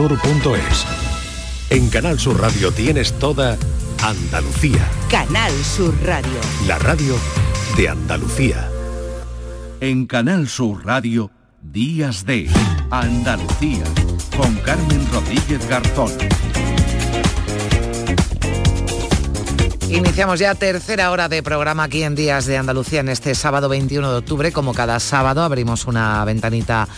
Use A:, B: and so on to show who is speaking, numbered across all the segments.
A: sur.es. En Canal Sur Radio tienes toda Andalucía,
B: Canal Sur Radio.
A: la radio de Andalucía.
C: En Canal Sur Radio, Días de Andalucía, con Carmen Rodríguez Garzón.
D: Iniciamos ya tercera hora de programa aquí en Días de Andalucía en este sábado 21 de octubre. Como cada sábado abrimos una ventanita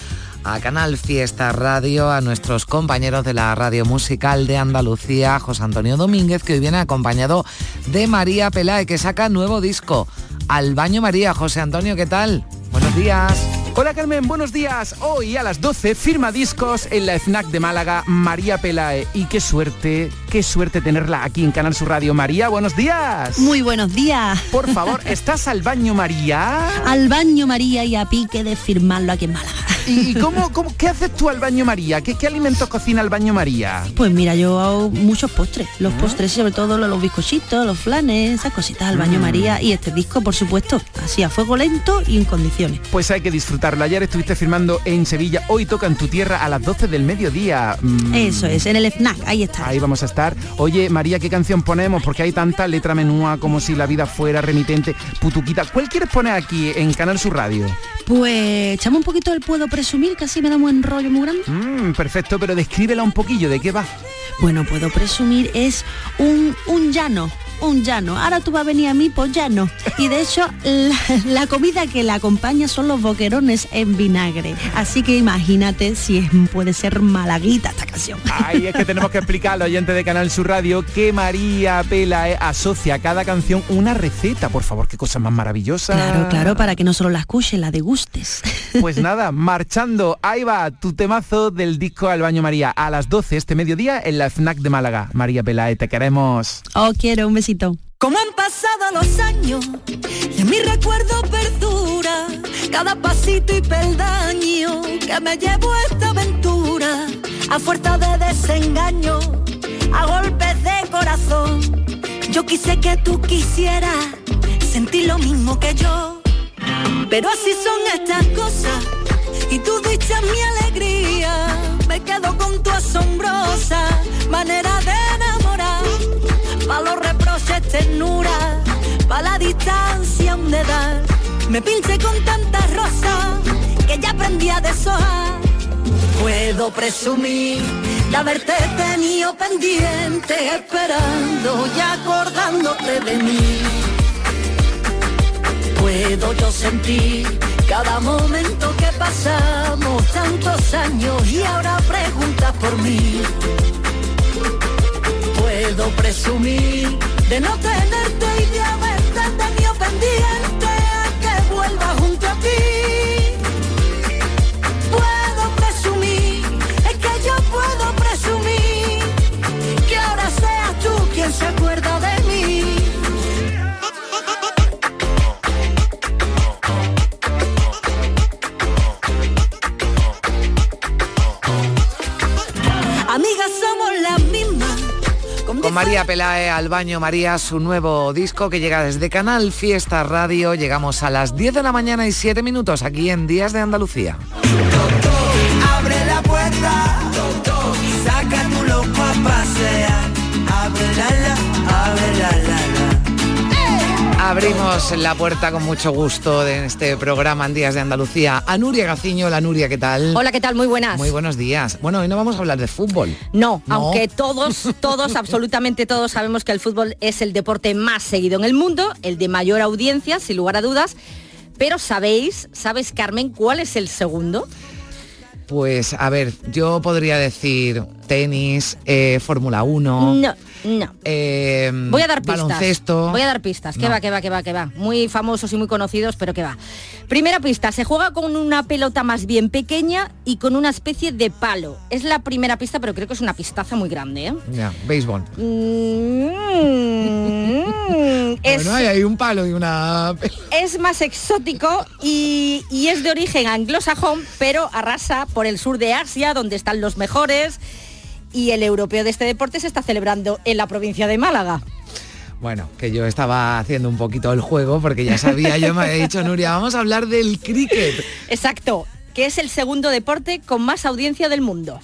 D: a Canal Fiesta Radio, a nuestros compañeros de la Radio Musical de Andalucía, José Antonio Domínguez, que hoy viene acompañado de María Pelae, que saca nuevo disco. Al baño María, José Antonio, ¿qué tal? Buenos días.
E: Hola Carmen, buenos días. Hoy a las 12 firma discos en la FNAC de Málaga María Pelae. Y qué suerte, qué suerte tenerla aquí en Canal Sur Radio. María, buenos días.
F: Muy buenos días.
E: Por favor, ¿estás al baño María?
F: Al baño María y a pique de firmarlo aquí en Málaga.
E: ¿Y cómo, cómo- qué haces tú al baño María? ¿Qué, qué alimentos cocina el baño María?
F: Pues mira, yo hago muchos postres. Los postres, sobre todo los, los bizcochitos, los flanes, esas cositas al baño
E: Mm.
F: María. Y este disco, por supuesto, así a fuego lento y en condiciones.
E: Pues hay que disfrutarlo. Ayer estuviste firmando en Sevilla, hoy toca en tu tierra a las 12 del mediodía. Mm,
F: Eso es, en el FNAC, ahí está.
E: Ahí vamos a estar. Oye, María, ¿qué canción ponemos? Porque hay tanta letra menúa como si la vida fuera remitente, putuquita. ¿Cuál quieres poner aquí en Canal Sur Radio?
F: Pues echamos un poquito el puedo presumir, que así me da un buen rollo muy grande.
E: Mm, perfecto, pero descríbela un poquillo, ¿de qué va?
F: Bueno, puedo presumir, es un, un llano, un llano. Ahora tú vas a venir a mí, pues llano. Y de hecho, la, la comida que la acompaña son los boquerones en vinagre. Así que imagínate si es- puede ser malaguita esta canción.
E: Ay, es que tenemos que explicar al oyente de Canal Sur Radio que María Pelae asocia a cada canción una receta. Por favor, qué cosa más maravillosa.
F: Claro, claro, para que no solo la escuches, la degustes.
E: Pues nada, marchando, ahí va tu temazo del disco Al Baño María a las 12 este mediodía en la FNAC de Málaga. María Pelae, te queremos.
F: Oh, quiero un besito.
G: Como han pasado los años y en mi recuerdo perdura cada pasito y peldaño que me llevo a esta aventura a fuerza de desengaño, a golpes de corazón. Yo quise que tú quisieras sentir lo mismo que yo, pero así son estas cosas y tu dicha es mi alegría. Me quedo con tu asombrosa manera de ternura, pa' la distancia un dedal. Me pinché con tantas rosas que ya aprendí a deshojar. Puedo presumir de haberte tenido pendiente, esperando y acordándote de mí. Puedo yo sentir cada momento que pasamos, tantos años y ahora preguntas por mí puedo presumir de no tenerte y de haberte tenido pendiente a que vuelva junto a ti.
D: Con María Pelae al baño María, su nuevo disco que llega desde Canal Fiesta Radio. Llegamos a las 10 de la mañana y 7 minutos aquí en Días de Andalucía.
H: Abre la puerta, saca tu loco a pasear. Abre la
D: Abrimos la puerta con mucho gusto de este programa en Días de Andalucía. A Nuria Gaciño, la Nuria, ¿qué tal?
I: Hola, ¿qué tal? Muy buenas.
D: Muy buenos días. Bueno, hoy no vamos a hablar de fútbol.
I: No,
D: No.
I: aunque todos, todos, absolutamente todos sabemos que el fútbol es el deporte más seguido en el mundo, el de mayor audiencia, sin lugar a dudas. Pero ¿sabéis, sabes Carmen, cuál es el segundo?
D: Pues a ver, yo podría decir tenis, eh, Fórmula 1.
I: No, no.
D: eh,
I: Voy a dar pistas.
D: Baloncesto.
I: Voy a dar pistas. Que
D: No.
I: va, que va, que va, que va. Muy famosos y muy conocidos, pero que va. Primera pista, se juega con una pelota más bien pequeña y con una especie de palo. Es la primera pista, pero creo que es una pistaza muy grande, ¿eh?
D: Ya, béisbol.
I: Mm, es,
D: Bueno, hay ahí un palo y una...
I: es más exótico y, y es de origen anglosajón, pero arrasa por el sur de Asia, donde están los mejores y el europeo de este deporte se está celebrando en la provincia de Málaga.
D: Bueno, que yo estaba haciendo un poquito el juego porque ya sabía, yo me había dicho, Nuria, vamos a hablar del cricket.
I: Exacto, que es el segundo deporte con más audiencia del mundo.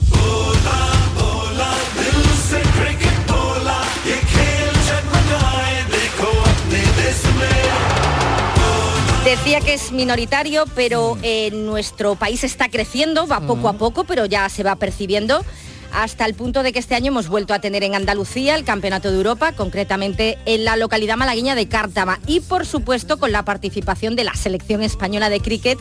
I: Decía que es minoritario, pero en nuestro país está creciendo, va poco a mm. poco, pero ya se va percibiendo hasta el punto de que este año hemos vuelto a tener en Andalucía el Campeonato de Europa, concretamente en la localidad malagueña de Cártama y por supuesto con la participación de la selección española de cricket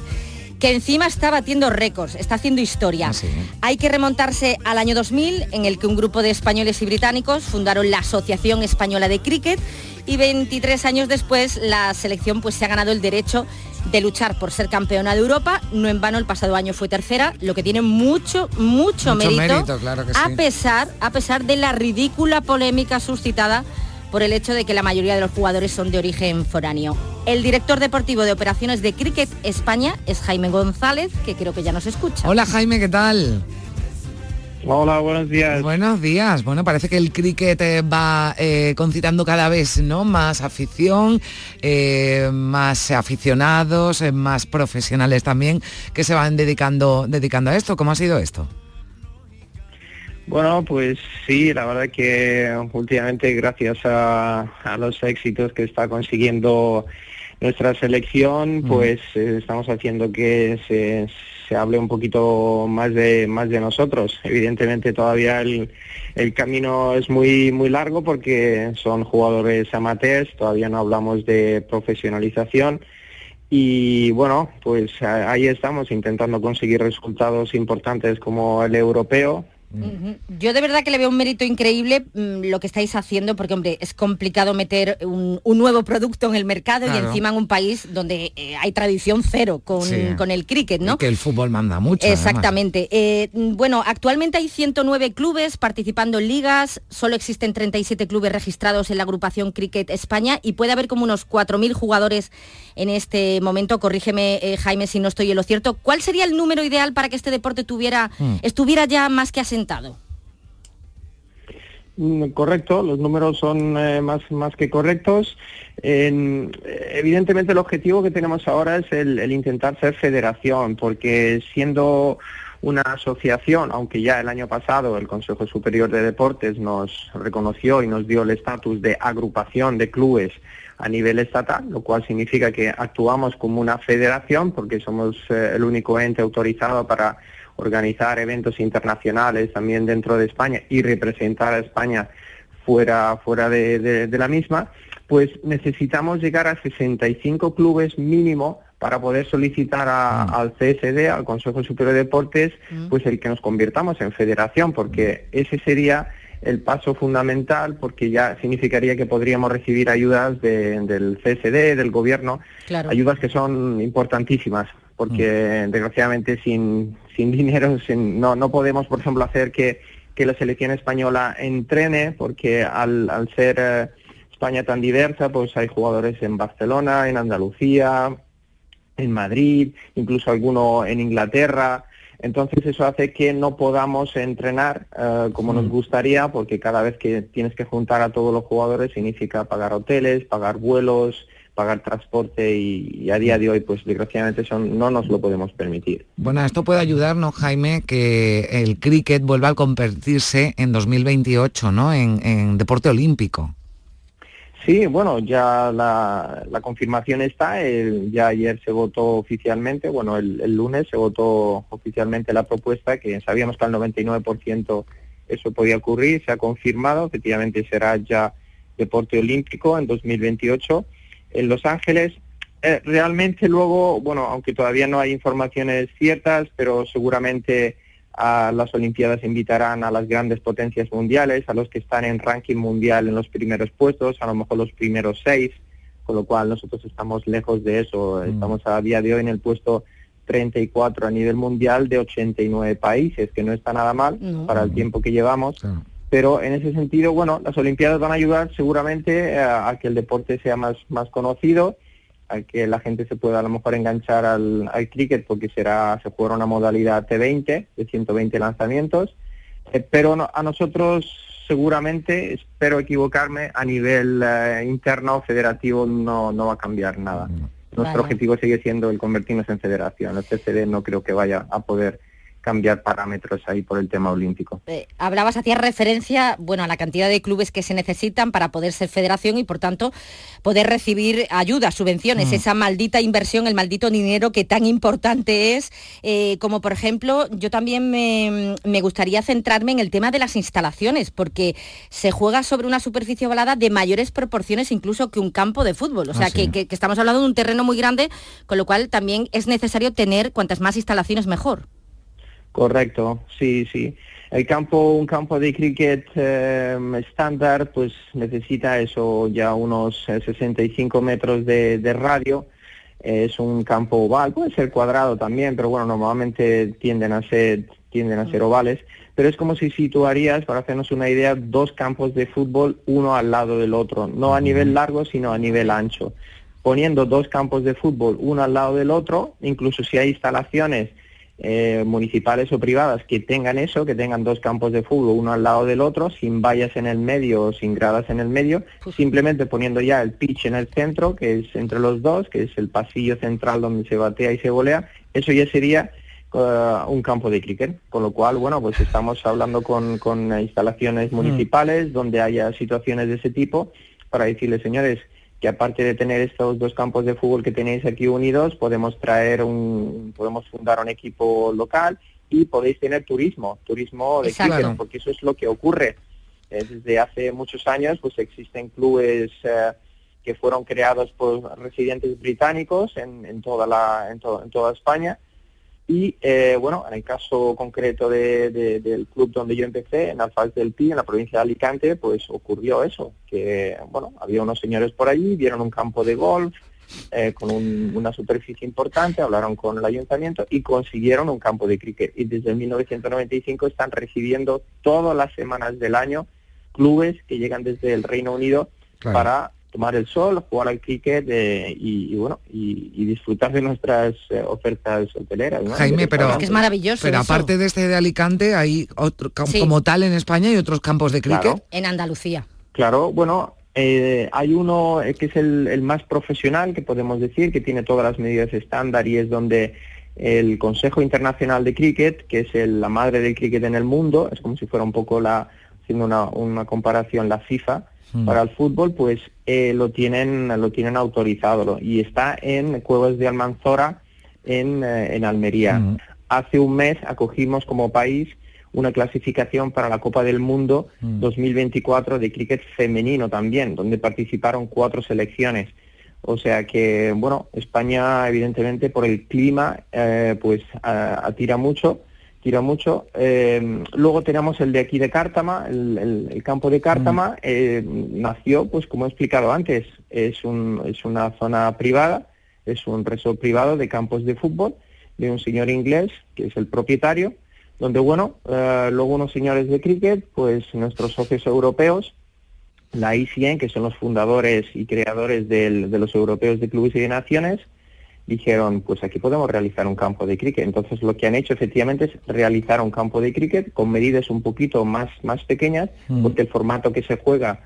I: que encima está batiendo récords, está haciendo historia.
D: Ah, sí.
I: Hay que remontarse al año 2000, en el que un grupo de españoles y británicos fundaron la Asociación Española de Cricket y 23 años después la selección pues, se ha ganado el derecho de luchar por ser campeona de Europa. No en vano el pasado año fue tercera, lo que tiene mucho, mucho,
D: Mucho
I: mérito,
D: mérito, claro que
I: a pesar, a pesar de la ridícula polémica suscitada por el hecho de que la mayoría de los jugadores son de origen foráneo. El director deportivo de operaciones de Cricket España es Jaime González, que creo que ya nos escucha.
D: Hola Jaime, ¿qué tal?
J: Hola, buenos días.
D: Buenos días. Bueno, parece que el cricket eh, va eh, concitando cada vez ¿no? más afición, eh, más aficionados, más profesionales también que se van dedicando, dedicando a esto. ¿Cómo ha sido esto?
J: Bueno, pues sí, la verdad que últimamente gracias a, a los éxitos que está consiguiendo nuestra selección, pues eh, estamos haciendo que se, se hable un poquito más de más de nosotros. Evidentemente todavía el, el camino es muy muy largo porque son jugadores amateurs, todavía no hablamos de profesionalización. Y bueno, pues ahí estamos intentando conseguir resultados importantes como el europeo.
I: Yo de verdad que le veo un mérito increíble mm, lo que estáis haciendo, porque hombre, es complicado meter un, un nuevo producto en el mercado y encima en un país donde eh, hay tradición cero con,
D: Sí.
I: con el cricket, ¿no?
D: Y Que el fútbol manda mucho.
I: Exactamente. Eh, mm, bueno, actualmente hay 109 clubes participando en ligas, solo existen 37 clubes registrados en la agrupación Cricket España y puede haber como unos 4.000 jugadores en este momento. Corrígeme, eh, Jaime, si no estoy en lo cierto. ¿Cuál sería el número ideal para que este deporte tuviera,
J: Mm.
I: estuviera ya más que asentado?
J: Mm, Correcto, los números son eh, más, más que correctos. En- evidentemente el objetivo que tenemos ahora es el, el intentar ser federación, porque siendo una asociación, aunque ya el año pasado el Consejo Superior de Deportes nos reconoció y nos dio el estatus de agrupación de clubes a nivel estatal, lo cual significa que actuamos como una federación porque somos eh, el único ente autorizado para organizar eventos internacionales también dentro de España y representar a España fuera, fuera de, de- de la misma, pues necesitamos llegar a 65 clubes mínimo para poder solicitar a- al CSD, al Consejo Superior de Deportes, pues el que nos convirtamos en federación, porque ese sería el paso fundamental, porque ya significaría que podríamos recibir ayudas de- del CSD, del gobierno,
I: Claro.
J: ayudas que son importantísimas, porque desgraciadamente sin, sin dinero sin- no, no podemos, por ejemplo, hacer que, que la selección española entrene, porque al, al ser eh, España tan diversa, pues hay jugadores en Barcelona, en Andalucía, en Madrid, incluso alguno en Inglaterra. Entonces eso hace que no podamos entrenar eh, como nos gustaría, porque cada vez que tienes que juntar a todos los jugadores significa pagar hoteles, pagar vuelos, pagar transporte y, y a día de hoy, pues desgraciadamente eso no nos lo podemos permitir.
D: Bueno, esto puede ayudarnos, Jaime, que el cricket vuelva a convertirse en 2028, ¿no? En, en deporte olímpico.
J: Sí, bueno, ya la, la confirmación está, el- ya ayer se votó oficialmente, bueno, el, el lunes se votó oficialmente la propuesta, que sabíamos que al 99% eso podía ocurrir, se ha confirmado, efectivamente será ya deporte olímpico en 2028 en Los Ángeles. Eh, realmente luego, bueno, aunque todavía no hay informaciones ciertas, pero seguramente a las Olimpiadas invitarán a las grandes potencias mundiales, a los que están en ranking mundial en los primeros puestos, a lo mejor los primeros seis, con lo cual nosotros estamos lejos de eso. Estamos a día de hoy en el puesto 34 a nivel mundial de 89 países, que no está nada mal para el tiempo que llevamos. Pero en ese sentido, bueno, las Olimpiadas van a ayudar seguramente eh, a, a que el deporte sea más, más conocido, a que la gente se pueda a lo mejor enganchar al, al cricket porque será se jugará una modalidad T20 de 120 lanzamientos. Eh, pero no- a nosotros seguramente, espero equivocarme, a nivel eh, interno federativo no, no va a cambiar nada. Nuestro
I: Vale.
J: objetivo sigue siendo el convertirnos en federación. El CCD no creo que vaya a poder cambiar parámetros ahí por el tema olímpico.
I: Eh, hablabas, hacías referencia, bueno, a la cantidad de clubes que se necesitan para poder ser federación y por tanto poder recibir ayudas, subvenciones,
D: Mm.
I: esa maldita inversión, el maldito dinero que tan importante es, eh, como por ejemplo, yo también me, me gustaría centrarme en el tema de las instalaciones, porque se juega sobre una superficie ovalada de mayores proporciones incluso que un campo de fútbol, o sea
D: Ah, sí.
I: que, que- que estamos hablando de un terreno muy grande, con lo cual también es necesario tener cuantas más instalaciones mejor.
J: Correcto, sí, sí. El campo, un campo de cricket eh, estándar, pues necesita eso ya unos eh, 65 metros de, de radio. Es un campo oval, puede ser cuadrado también, pero bueno, normalmente tienden a ser tienden a ser ovales. Pero es como si situarías, para hacernos una idea, dos campos de fútbol uno al lado del otro, no a nivel largo, sino a nivel ancho. Poniendo dos campos de fútbol uno al lado del otro, incluso si hay instalaciones eh, municipales o privadas que tengan eso, que tengan dos campos de fútbol uno al lado del otro, sin vallas en el medio o sin gradas en el medio, simplemente poniendo ya el pitch en el centro, que es entre los dos, que es el pasillo central donde se batea y se volea, eso ya sería eh, un campo de cricket, con lo cual, bueno, pues estamos hablando con, con instalaciones municipales donde haya situaciones de ese tipo para decirles, señores, que aparte de tener estos dos campos de fútbol que tenéis aquí unidos, podemos traer un, podemos fundar un equipo local y podéis tener turismo, turismo de cricket, porque eso es lo que ocurre. Desde hace muchos años, pues existen clubes eh, que fueron creados por residentes británicos en, en toda la, en, to- en toda España. Y eh, bueno, en el caso concreto de- de- del club donde yo empecé, en Alfaz del Pi, en la provincia de Alicante, pues ocurrió eso, que bueno, había unos señores por allí, vieron un campo de golf eh, con un- una superficie importante, hablaron con el ayuntamiento y consiguieron un campo de cricket. Y desde 1995 están recibiendo todas las semanas del año clubes que llegan desde el Reino Unido
D: Claro.
J: para tomar el sol, jugar al cricket eh, y, y, bueno y, y disfrutar de nuestras eh, ofertas hoteleras. ¿no?
D: Jaime, pero.
I: Es maravilloso
D: pero
I: eso.
D: aparte de este de Alicante, hay otro
I: Sí.
D: como tal en España hay otros campos de cricket.
J: Claro.
I: En Andalucía.
J: Claro, bueno, eh, hay uno eh, que es el, el más profesional, que podemos decir, que tiene todas las medidas estándar y es donde el Consejo Internacional de Cricket, que es el- la madre del cricket en el mundo, es como si fuera un poco la, haciendo una, una comparación, la FIFA
D: Mm.
J: para el fútbol, pues eh, lo tienen lo tienen autorizado y está en Cuevas de Almanzora en, eh, en Almería.
D: Mm.
J: Hace un mes acogimos como país una clasificación para la Copa del Mundo
D: Mm.
J: 2024 de cricket femenino también, donde participaron cuatro selecciones. O sea que, bueno, España evidentemente por el clima eh, pues a- atira mucho, mucho. Eh, luego tenemos el de aquí de Cártama, el, el- el campo de Cártama, eh, nació, pues como he explicado antes, es, un, es una zona privada, es un resort privado de campos de fútbol de un señor inglés que es el propietario, donde bueno, eh, luego unos señores de cricket, pues nuestros socios europeos, la ICN, que son los fundadores y creadores del- de los europeos de clubes y de naciones, dijeron, pues aquí podemos realizar un campo de cricket. Entonces lo que han hecho efectivamente es realizar un campo de cricket con medidas un poquito más, más pequeñas,
D: Mm.
J: porque el formato que se juega,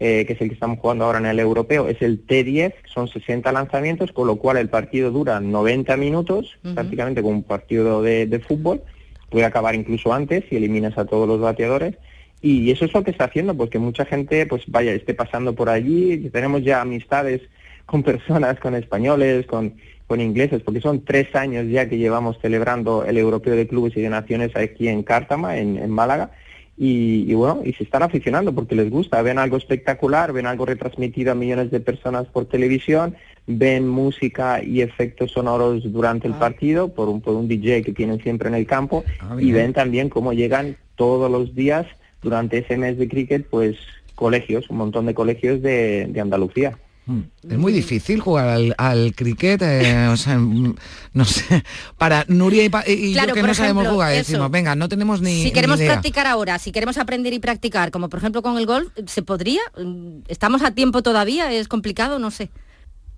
J: eh, que es el que estamos jugando ahora en el europeo, es el T10, son 60 lanzamientos, con lo cual el partido dura 90 minutos, prácticamente como un partido de, de fútbol, puede acabar incluso antes si eliminas a todos los bateadores. Y eso es lo que está haciendo, pues que mucha gente pues vaya, esté pasando por allí, tenemos ya amistades con personas, con españoles, con, con ingleses, porque son tres años ya que llevamos celebrando el Europeo de Clubes y de Naciones aquí en Cártama, en, en Málaga, y, y bueno, y se están aficionando porque les gusta, ven algo espectacular, ven algo retransmitido a millones de personas por televisión, ven música y efectos sonoros durante el partido por un, por un DJ que tienen siempre en el campo.
D: Ah,
J: y ven también cómo llegan todos los días durante ese mes de cricket, pues colegios, un montón de colegios de, de Andalucía.
D: Mm. Es muy difícil jugar al, al cricket, eh, o sea, mm, no sé, para Nuria y, pa- y
I: Claro,
D: yo que no sabemos jugar,
I: eso.
D: decimos, venga, no tenemos ni
I: si queremos
D: ni idea.
I: practicar ahora, si queremos aprender y practicar, como por ejemplo con el golf, ¿se podría? Mm, ¿Estamos a tiempo todavía? ¿Es complicado? No sé.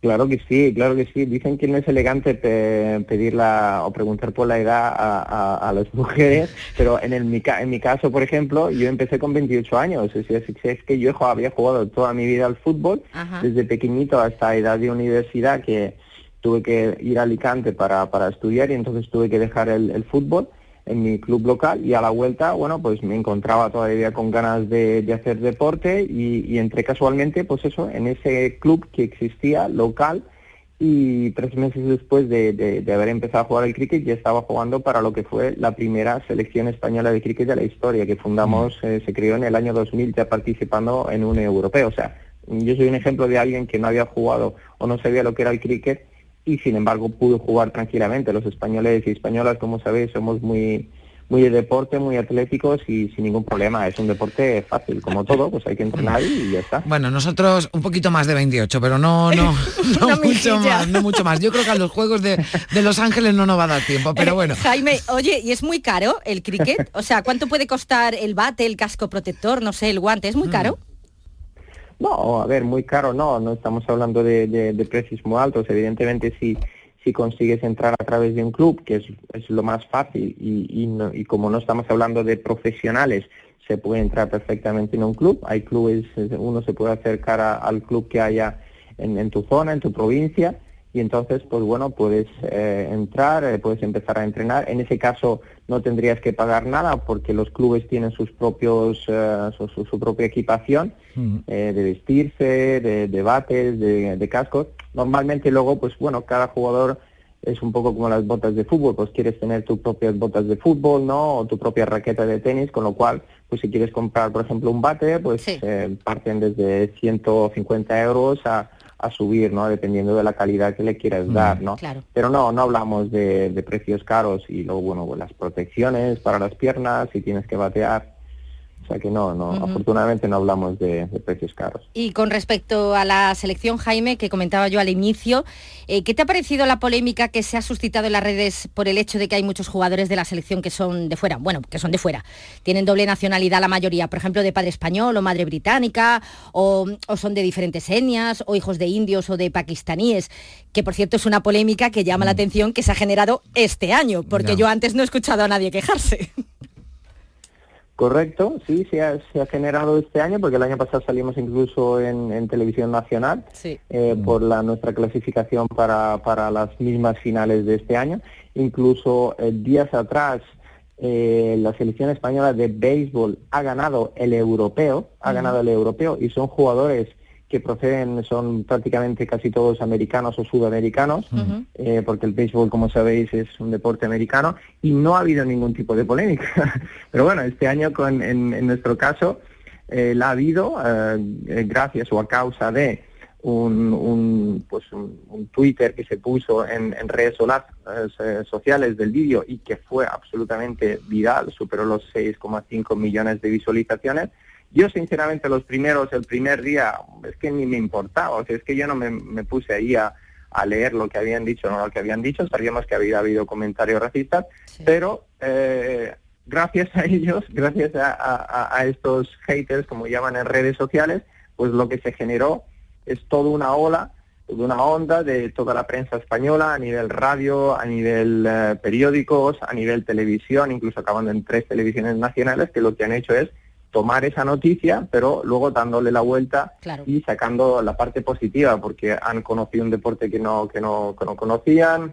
J: Claro que sí, claro que sí. Dicen que no es elegante pe- pedirla o preguntar por la edad a, a- a las mujeres, pero en, el, mi, ca- en mi caso, por ejemplo, yo empecé con 28 años. Es, decir, es que yo había jugado toda mi vida al fútbol,
I: Ajá.
J: desde pequeñito hasta edad de universidad, que tuve que ir a Alicante para, para estudiar y entonces tuve que dejar el, el fútbol. En mi club local y a la vuelta, bueno, pues me encontraba todavía con ganas de, de hacer deporte y, y entré casualmente, pues eso, en ese club que existía local y tres meses después de, de- de haber empezado a jugar al cricket ya estaba jugando para lo que fue la primera selección española de cricket de la historia, que fundamos, eh, se creó en el año 2000 ya participando en un europeo. O sea, yo soy un ejemplo de alguien que no había jugado o no sabía lo que era el cricket y sin embargo pudo jugar tranquilamente. Los españoles y españolas, como sabéis, somos muy muy de deporte, muy atléticos y sin ningún problema. Es un deporte fácil, como todo, pues hay que entrenar y ya está.
D: Bueno, nosotros un poquito más de 28, pero no, no, no mucho
I: mijilla.
D: más, no mucho más. Yo creo que a los Juegos de, de Los Ángeles no nos va a dar tiempo, pero
I: Eh,
D: bueno.
I: Jaime, oye, ¿y es muy caro el cricket? O sea, ¿cuánto puede costar el bate, el casco protector, no sé, el guante? ¿Es
D: Mm.
I: muy caro?
J: No, a ver, muy caro no, no estamos hablando de, de- precios muy altos. Evidentemente, si, si consigues entrar a través de un club, que es, es lo más fácil, y, y, no- y como no estamos hablando de profesionales, se puede entrar perfectamente en un club. Hay clubes, eh, uno se puede acercar al club que haya en, en tu zona, en tu provincia, y entonces, pues bueno, puedes eh, entrar, eh, puedes empezar a entrenar. En ese caso no tendrías que pagar nada porque los clubes tienen sus propios, eh, su, su- su propia equipación eh, de vestirse, de, de bates, de, de cascos. Normalmente luego, pues bueno, cada jugador es un poco como las botas de fútbol, pues quieres tener tus propias botas de fútbol, ¿no? O tu propia raqueta de tenis, con lo cual, pues si quieres comprar, por ejemplo, un bate, pues eh, parten desde 150 euros a, a subir, ¿no? Dependiendo de la calidad que le quieras dar, ¿no?
I: Claro.
J: Pero no, no hablamos de, de precios caros y luego, bueno, pues las protecciones para las piernas, si tienes que batear. O sea que no, no, afortunadamente no hablamos de, de precios caros.
I: Y con respecto a la selección, Jaime, que comentaba yo al inicio, eh, ¿qué te ha parecido la polémica que se ha suscitado en las redes por el hecho de que hay muchos jugadores de la selección que son de fuera? Bueno, que son de fuera. Tienen doble nacionalidad la mayoría, por ejemplo, de padre español o madre británica, o, o son de diferentes etnias, o hijos de indios o de pakistaníes, que por cierto es una polémica que llama la atención que se ha generado este año, porque yo antes no he escuchado a nadie quejarse.
J: Correcto, sí, se ha, se ha generado este año, porque el año pasado salimos incluso en, en televisión nacional
I: Sí.
J: eh, por la nuestra clasificación para, para las mismas finales de este año. Incluso eh, días atrás eh, la selección española de béisbol ha ganado el europeo, ha ganado el europeo y son jugadores que proceden, son prácticamente casi todos americanos o sudamericanos, eh, porque el béisbol, como sabéis, es un deporte americano y no ha habido ningún tipo de polémica. Pero bueno, este año, con, en, en nuestro caso, eh, la ha habido eh, eh, gracias o a causa de un, un, pues un, un Twitter que se puso en, en redes sociales del vídeo y que fue absolutamente viral, superó los 6,5 millones de visualizaciones. Yo sinceramente los primeros, el primer día, es que ni me importaba, o sea, es que yo no me, me puse ahí a, a leer lo que habían dicho o no lo que habían dicho, sabíamos que había habido comentarios racistas, pero eh, gracias a ellos, gracias a, a- a estos haters, como llaman en redes sociales, pues lo que se generó es toda una ola, toda una onda de toda la prensa española, a nivel radio, a nivel eh, periódicos, a nivel televisión, incluso acabando en tres televisiones nacionales, que lo que han hecho es tomar esa noticia, pero luego dándole la vuelta
I: Claro.
J: y sacando la parte positiva, porque han conocido un deporte que no, que no, que no conocían,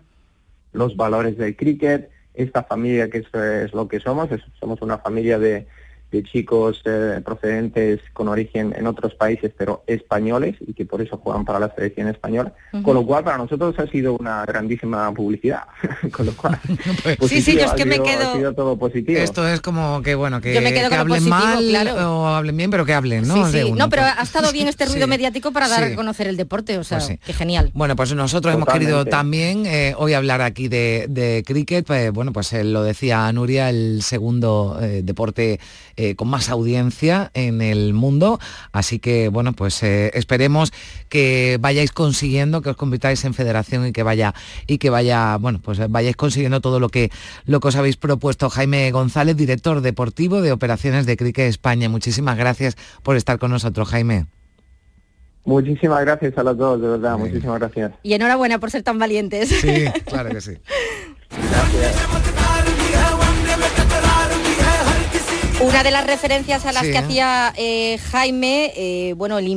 J: los valores del cricket, esta familia que es, es lo que somos, es- somos una familia de, de chicos eh, procedentes con origen en otros países, pero españoles, y que por eso juegan para la selección española, con lo cual para nosotros ha sido una grandísima publicidad, con lo cual
I: Sí, sí, yo es que me
J: sido-
I: quedo-
J: ha sido todo positivo.
D: Esto es como que bueno, que,
I: Yo me quedo
D: que hablen
I: positivo,
D: mal
I: claro.
D: o hablen bien, pero que hablen, ¿no?
I: Sí,
D: De
I: sí.
D: uno,
I: No, pero
D: pues.
I: ha estado bien este ruido
D: Sí.
I: mediático para dar
D: Sí.
I: a conocer el deporte, o sea,
D: Pues sí.
I: que genial.
D: Bueno, pues nosotros hemos querido también eh, hoy hablar aquí de, de cricket. pues, bueno, pues eh, lo decía Nuria, el segundo eh, deporte eh, con más audiencia en el mundo. Así que, bueno, pues eh, esperemos que vayáis consiguiendo, que os convirtáis en federación y que vaya, y que vaya, bueno, pues vayáis consiguiendo todo lo que, lo que os habéis propuesto. Jaime González, director deportivo de Operaciones de Cricket España. Muchísimas gracias por estar con nosotros, Jaime.
J: Muchísimas gracias a los dos, de verdad, muchísimas gracias.
I: Y enhorabuena por ser tan valientes.
D: Sí, claro que sí.
I: Una de las referencias a las
D: Sí,
I: que
D: ¿eh?
I: hacía eh, Jaime, eh, bueno, el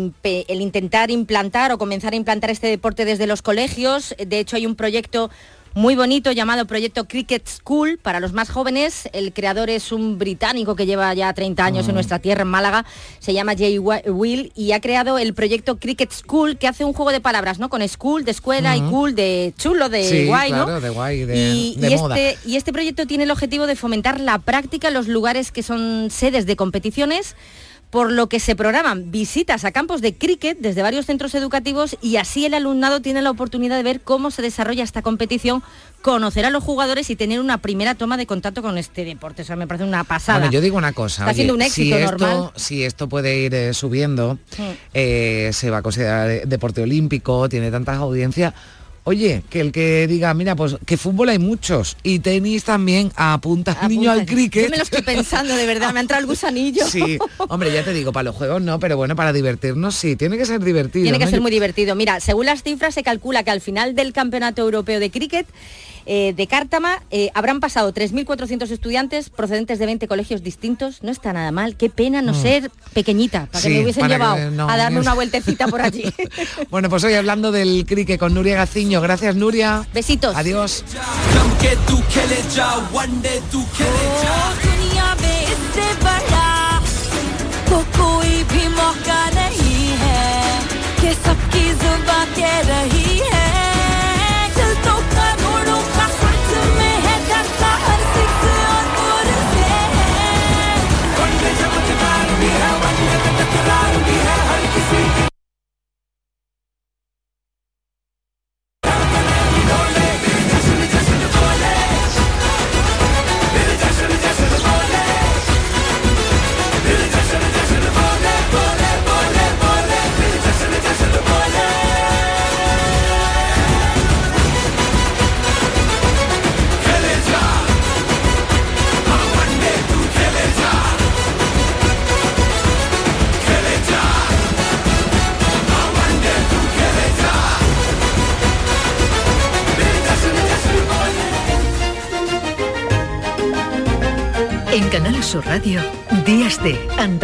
I: intentar implantar o comenzar a implantar este deporte desde los colegios. De hecho, hay un proyecto muy bonito llamado Proyecto Cricket School para los más jóvenes. El creador es un británico que lleva ya 30 años en
D: Mm.
I: nuestra tierra, en Málaga. Se llama Jay Will y ha creado el proyecto Cricket School que hace un juego de palabras, ¿no? Con school de escuela y
D: Ujú.
I: cool de chulo, de
D: Sí,
I: guay, ¿no?
D: claro, de guay, de-
I: y,
D: de
I: y
D: moda.
I: este, y este proyecto tiene el objetivo de fomentar la práctica en los lugares que son sedes de competiciones por lo que se programan visitas a campos de cricket desde varios centros educativos y así el alumnado tiene la oportunidad de ver cómo se desarrolla esta competición, conocer a los jugadores y tener una primera toma de contacto con este deporte. O sea, me parece una pasada.
D: Bueno, yo digo una cosa.
I: Está
D: oye,
I: siendo un éxito
D: si
I: normal.
D: Esto, si esto puede ir eh, subiendo,
I: Mm.
D: eh, se va a considerar eh, deporte olímpico, tiene tantas audiencias. Oye, que el que diga, mira, pues que fútbol hay muchos y tenis también, apunta niño al cricket.
I: Yo me lo estoy pensando, de verdad, me ha entrado el gusanillo.
D: Sí, hombre, ya te digo, para los juegos no, pero bueno, para divertirnos sí, tiene que ser divertido.
I: Tiene que
D: ¿no?
I: ser muy divertido. Mira, según las cifras se calcula que al final del Campeonato Europeo de Cricket eh, de Cártama eh, habrán pasado 3.400 estudiantes procedentes de 20 colegios distintos. No está nada mal. Qué pena no
D: Mm.
I: ser pequeñita, para que me hubiesen
D: que
I: llevado
D: no-
I: a darme una vueltecita por allí.
D: Bueno, pues hoy hablando del cricket con Nuria Gaciño. Gracias, Nuria.
I: Besitos.
D: Adiós.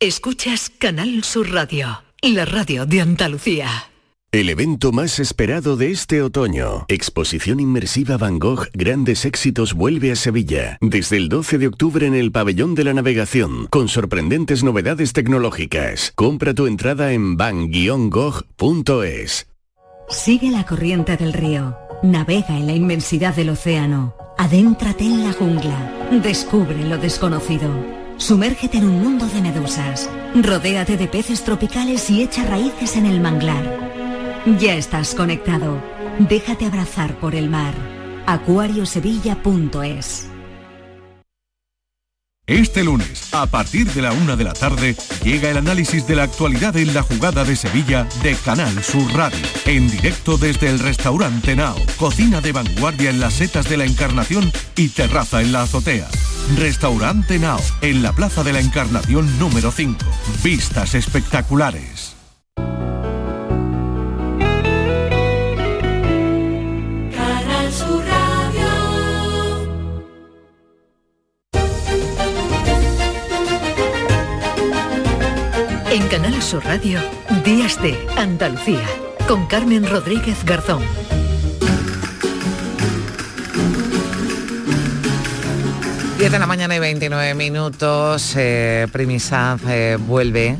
B: Escuchas Canal Sur Radio, la radio de Andalucía.
K: El evento más esperado de este otoño, Exposición Inmersiva Van Gogh Grandes Éxitos vuelve a Sevilla, desde el 12 de octubre en el Pabellón de la Navegación, con sorprendentes novedades tecnológicas. Compra tu entrada en van-gogh.es.
L: Sigue la corriente del río, navega en la inmensidad del océano, adéntrate en la jungla, descubre lo desconocido. Sumérgete en un mundo de medusas, rodéate de peces tropicales y echa raíces en el manglar. Ya estás conectado. Déjate abrazar por el mar. acuariosevilla.es
C: Este lunes, a partir de la una de la tarde, llega el análisis de la actualidad en la jugada de Sevilla de Canal Sur Radio. En directo desde el restaurante Nao, cocina de vanguardia en las setas de la Encarnación y terraza en la azotea. Restaurante Nao, en la Plaza de la Encarnación número 5. Vistas espectaculares.
G: Canal Sur Radio.
B: En Canal Sur Radio, Días de Andalucía, con Carmen Rodríguez Garzón.
D: Diez de la mañana y 29 minutos, eh, Primi Sanz eh, vuelve.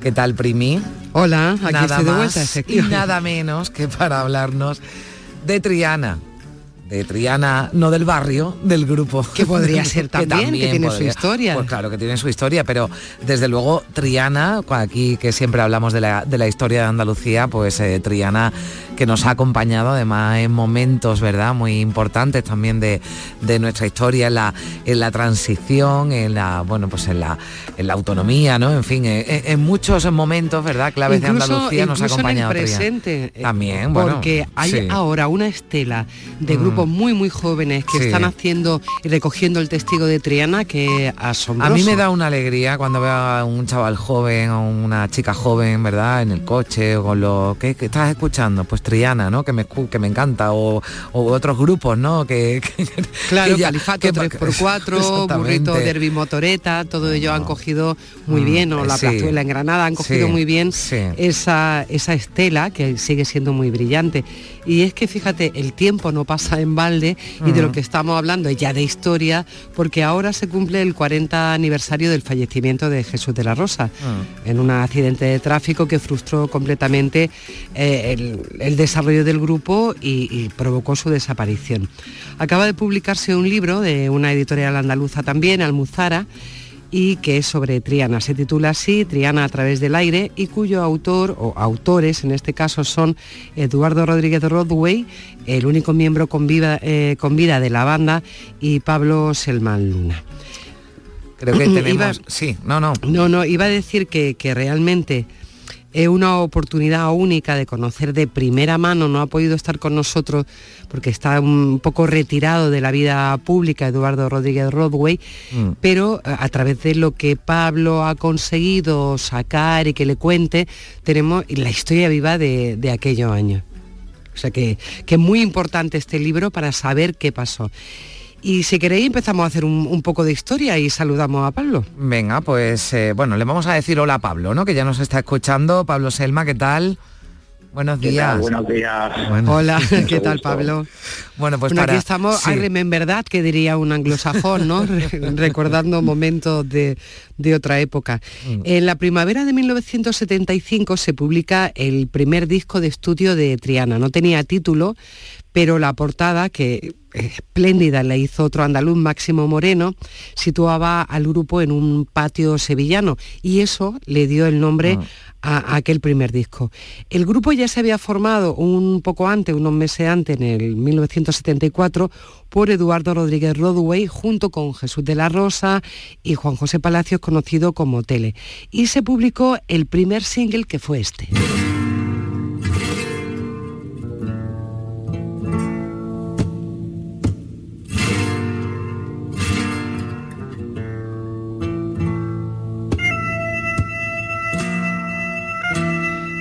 D: ¿Qué tal, Primi?
M: Hola, aquí
D: nada
M: estoy de
D: más y nada menos que para hablarnos de Triana. De Triana, no del barrio, del grupo.
M: Que podría ser también, que tiene su historia.
D: Pues claro que tiene su historia, pero desde luego Triana, aquí que siempre hablamos de la, de la historia de Andalucía, pues eh, Triana que nos ha acompañado además en momentos, ¿verdad? Muy importantes también de, de nuestra historia, en la, en la transición, en la, bueno, pues en la, en la autonomía, ¿no? En fin, en, en muchos momentos, ¿verdad? Claves de Andalucía nos ha
M: incluso
D: acompañado
M: en el presente. eh,
D: También, bueno.
M: Porque hay
D: sí.
M: ahora una estela de
D: Mm.
M: grupos muy, muy jóvenes que
D: Sí.
M: están haciendo y recogiendo el testigo de Triana que asombroso.
D: A mí me da una alegría cuando veo a un chaval joven o una chica joven, ¿verdad? En el coche o con lo que estás escuchando, pues Triana, ¿no? Que me que me encanta o, o otros grupos, ¿no? Que, que-
M: Claro,
D: que ya-
M: Califato
D: que-
M: 3x4,
D: Exactamente.
M: Burrito Derby Motoreta, todo ello han cogido muy bien, o
D: eh,
M: la
D: sí.
M: plazuela en Granada han cogido
D: Sí,
M: muy bien esa, esa estela que sigue siendo muy brillante. Y es que fíjate, el tiempo no pasa en balde y de lo
D: Ujú.
M: que estamos hablando es ya de historia, porque ahora se cumple el 40 aniversario del fallecimiento de Jesús de la Rosa en un accidente de tráfico que frustró completamente eh, el, el desarrollo del grupo y, y provocó su desaparición. Acaba de publicarse un libro de una editorial andaluza también, Almuzara, y que es sobre Triana. Se titula así, Triana a través del aire, y cuyo autor, o autores en este caso, son Eduardo Rodríguez Rodway, el único miembro con vida, eh, con vida de la banda, y Pablo Selman Luna.
D: Creo que
M: Iba-
D: tenemos... sí, no, no.
M: No, no, iba a decir que, que realmente es una oportunidad única de conocer de primera mano, no ha podido estar con nosotros porque está un poco retirado de la vida pública Eduardo Rodríguez Rodway,
D: Mm.
M: pero eh, a través de lo que Pablo ha conseguido sacar y que le cuente, tenemos la historia viva de, de aquellos años. O sea que, que es muy importante este libro para saber qué pasó. Y si queréis empezamos a hacer un, un poco de historia y saludamos a Pablo.
D: Venga, pues eh, bueno, le vamos a decir hola a Pablo, ¿no? Que ya nos está escuchando. Pablo Selma, ¿qué tal? Buenos
N: ¿Qué tal?
D: días.
N: Buenos días.
D: Bueno.
M: Hola, ¿qué tal
N: gusto.
M: Pablo?
D: Bueno, pues
M: Bueno,
D: para...
M: aquí estamos,
D: sí.
M: I remember that, que diría un anglosajón, ¿no? Re- Recordando momentos de, de otra época.
D: Mm.
M: En la primavera de 1975 se publica el primer disco de estudio de Triana. No tenía título, pero la portada, que espléndida, la hizo otro andaluz, Máximo Moreno, situaba al grupo en un patio sevillano y eso le dio el nombre a, a aquel primer disco. El grupo ya se había formado un poco antes, unos meses antes, en el 1974, por Eduardo Rodríguez Rodway, junto con Jesús de la Rosa y Juan José Palacios, conocido como Tele. Y se publicó el primer single que fue este.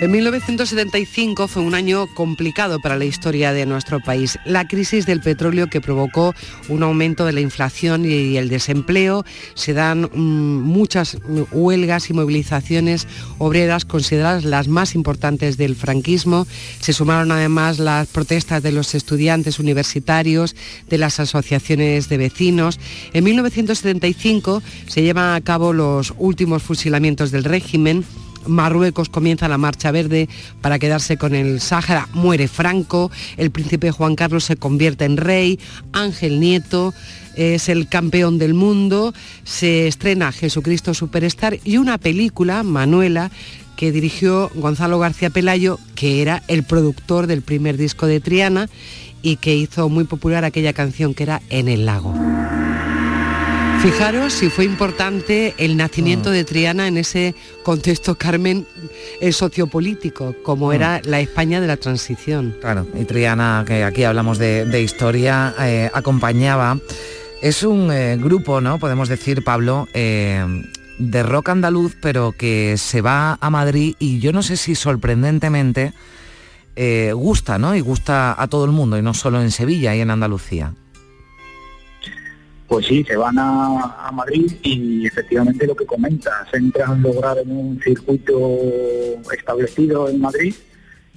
M: En 1975 fue un año complicado para la historia de nuestro país. La crisis del petróleo que provocó un aumento de la inflación y el desempleo. Se dan mm, muchas huelgas y movilizaciones obreras consideradas las más importantes del franquismo. Se sumaron además las protestas de los estudiantes universitarios, de las asociaciones de vecinos. En 1975 se llevan a cabo los últimos fusilamientos del régimen. Marruecos comienza la marcha verde para quedarse con el Sáhara, muere Franco, el príncipe Juan Carlos se convierte en rey, Ángel Nieto es el campeón del mundo, se estrena Jesucristo Superstar y una película, Manuela, que dirigió Gonzalo García Pelayo, que era el productor del primer disco de Triana y que hizo muy popular aquella canción que era En el lago. Fijaros si fue importante el nacimiento de Triana en ese contexto, Carmen, eh, sociopolítico, como era la España de la transición.
D: Claro, y Triana, que aquí hablamos de, historia, eh, acompañaba. Es un eh, grupo, ¿no? Podemos decir, Pablo, de rock andaluz, pero que se va a Madrid y yo no sé si sorprendentemente gusta, ¿no? Y gusta a todo el mundo, y no solo en Sevilla y en Andalucía
N: pues sí, se van a, Madrid y efectivamente lo que comentas, entran lograr en un circuito establecido en Madrid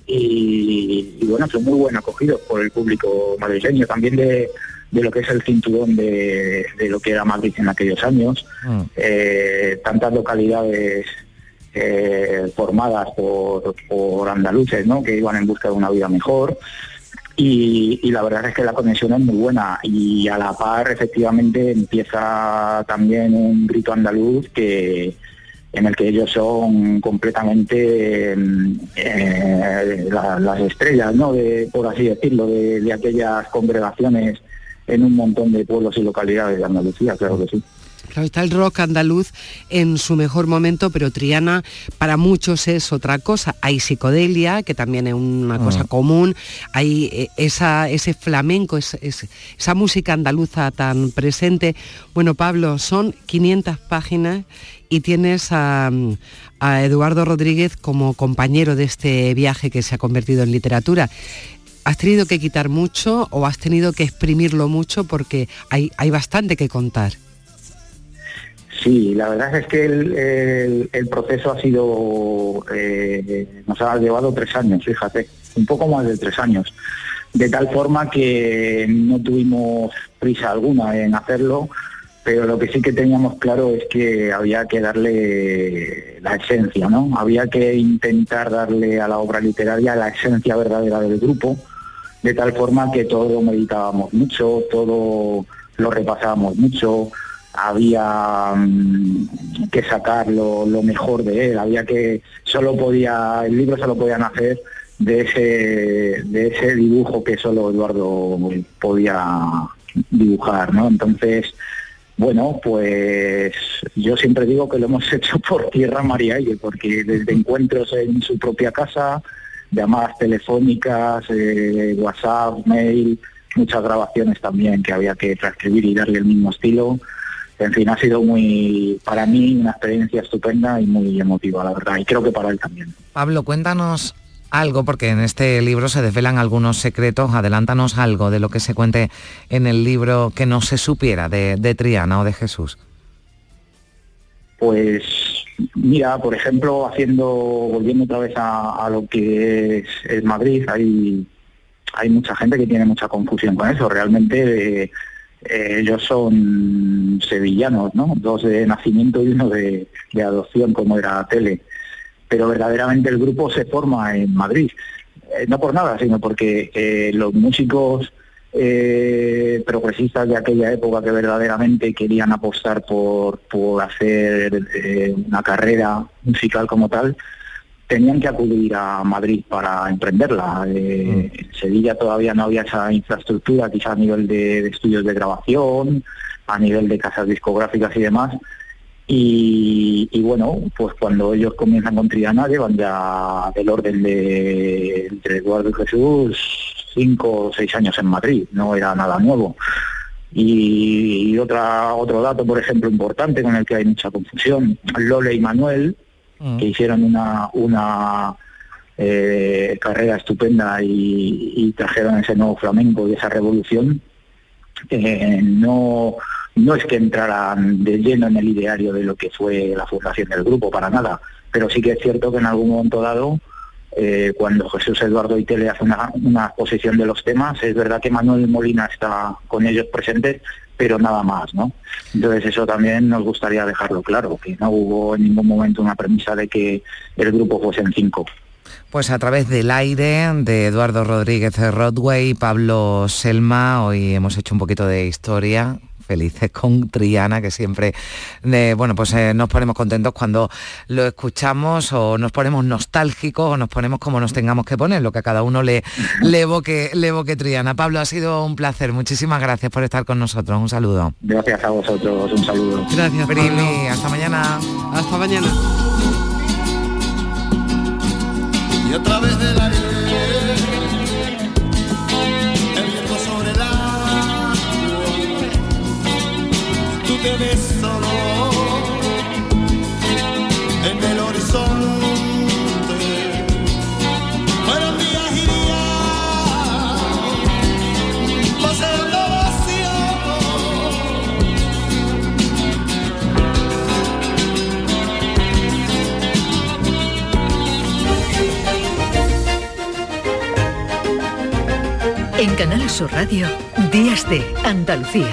N: y, bueno, son muy buen acogidos por el público madrileño, también de, lo que es el cinturón de, lo que era Madrid en aquellos años, mm. eh, tantas localidades eh, formadas por, por andaluces ¿no? que iban en busca de una vida mejor. Y, la verdad es que la conexión es muy buena y a la par efectivamente empieza también un grito andaluz que en el que ellos son completamente mm, eh, las estrellas, ¿no? De, por así decirlo, de aquellas congregaciones en un montón de pueblos y localidades de Andalucía, claro que sí.
M: Claro, está el rock andaluz en su mejor momento, pero Triana para muchos es otra cosa. Hay psicodelia, que también es una cosa mm. común, hay eh, esa, ese flamenco, esa música andaluza tan presente. Bueno, Pablo, son 500 páginas y tienes a, a Eduardo Rodríguez como compañero de este viaje que se ha convertido en literatura. ¿Has tenido que quitar mucho o has tenido que exprimirlo mucho porque hay, hay bastante que contar?
N: Sí, la verdad es que el, proceso ha sido, eh, nos ha llevado tres años, fíjate, un poco más de tres años, de tal forma que no tuvimos prisa alguna en hacerlo, pero lo que sí que teníamos claro es que había que darle la esencia, ¿no? Había que intentar darle a la obra literaria la esencia verdadera del grupo, de tal forma que todo meditábamos mucho, todo lo repasábamos mucho, había mm, que sacar lo, mejor de él, había que, solo podía, el libro solo podía nacer de ese, de ese dibujo que solo Eduardo podía dibujar, ¿no? Entonces, bueno, pues yo siempre digo que lo hemos hecho por tierra María porque desde encuentros en su propia casa, llamadas telefónicas, eh, WhatsApp, mail, muchas grabaciones también que había que transcribir y darle el mismo estilo, en fin, ha sido muy, para mí, una experiencia estupenda y muy emotiva, la verdad, y creo que para él también.
D: Pablo, cuéntanos algo, porque en este libro se desvelan algunos secretos, adelántanos algo de lo que se cuente en el libro que no se supiera de, Triana o de Jesús.
N: Pues mira, por ejemplo, haciendo, volviendo otra vez a, lo que es, Madrid, hay, hay mucha gente que tiene mucha confusión con eso. Realmente eh, ellos son sevillanos, ¿no? Dos de nacimiento y uno de, adopción, como era Tele. Pero verdaderamente el grupo se forma en Madrid. Eh, no por nada, sino porque eh, los músicos progresistas de aquella época que verdaderamente querían apostar por, por hacer una carrera musical como tal, tenían que acudir a Madrid para emprenderla. Eh, mm. En Sevilla todavía no había esa infraestructura, quizá a nivel de, estudios de grabación, a nivel de casas discográficas y demás. Y, bueno, pues cuando ellos comienzan con Triana llevan ya del orden de entre Eduardo y Jesús cinco o seis años en Madrid, no era nada nuevo. Y, otra, otro dato, por ejemplo, importante con el que hay mucha confusión, Lole y Manuel, Mm. que hicieron una, una eh, carrera estupenda y, trajeron ese nuevo flamenco y esa revolución, eh, no, no es que entraran de lleno en el ideario de lo que fue la fundación del grupo, para nada, pero sí que es cierto que en algún momento dado, eh, cuando Jesús Eduardo Itele hace una, una exposición de los temas, es verdad que Manuel Molina está con ellos presentes, pero nada más, ¿no? Entonces eso también nos gustaría dejarlo claro, que no hubo en ningún momento una premisa de que el grupo fuese en cinco.
D: Pues a través del aire de Eduardo Rodríguez Rodway, Pablo Selma, hoy hemos hecho un poquito de historia felices con Triana, que siempre, eh, bueno, pues eh, nos ponemos contentos cuando lo escuchamos o nos ponemos nostálgicos o nos ponemos como nos tengamos que poner, lo que a cada uno le, le, evoque, le evoque Triana. Pablo, ha sido un placer. Muchísimas gracias por estar con nosotros. Un saludo.
N: Gracias a vosotros. Un saludo.
M: Gracias,
D: Primi. Hasta mañana.
M: Hasta mañana.
H: Y otra vez del aire, te ves solo en el horizonte. Fueron días días, paseando vacío.
B: En Canal Sur Radio, Días de Andalucía,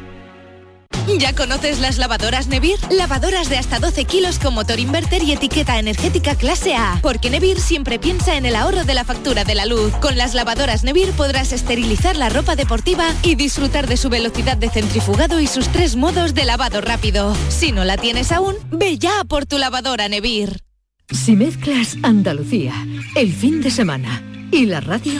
O: ¿Ya conoces las lavadoras Nevir? Lavadoras de hasta 12 kilos con motor inverter y etiqueta energética clase A. Porque Nevir siempre piensa en el ahorro de la factura de la luz. Con las lavadoras Nevir podrás esterilizar la ropa deportiva y disfrutar de su velocidad de centrifugado y sus tres modos de lavado rápido. Si no la tienes aún, ve ya por tu lavadora Nevir.
B: Si mezclas Andalucía, el fin de semana y la radio,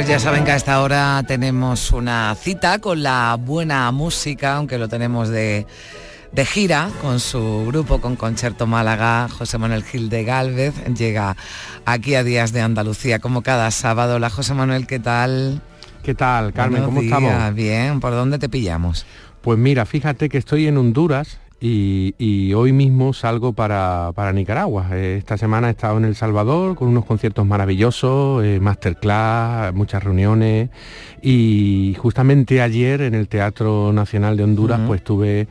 D: Pues ya saben que a esta hora tenemos una cita con la buena música, aunque lo tenemos de, de gira con su grupo, con Concierto Málaga, José Manuel Gil de Galvez, llega aquí a Días de Andalucía como cada sábado. Hola José Manuel, ¿qué tal?
P: ¿Qué tal, Carmen?
D: Buenos
P: ¿Cómo
D: días,
P: estamos?
D: Bien, ¿por dónde te pillamos?
P: Pues mira, fíjate que estoy en Honduras y, y hoy mismo salgo para, para Nicaragua. Eh, Esta semana he estado en El Salvador con unos conciertos maravillosos, eh, masterclass, muchas reuniones y justamente ayer en el Teatro Nacional de Honduras pues estuve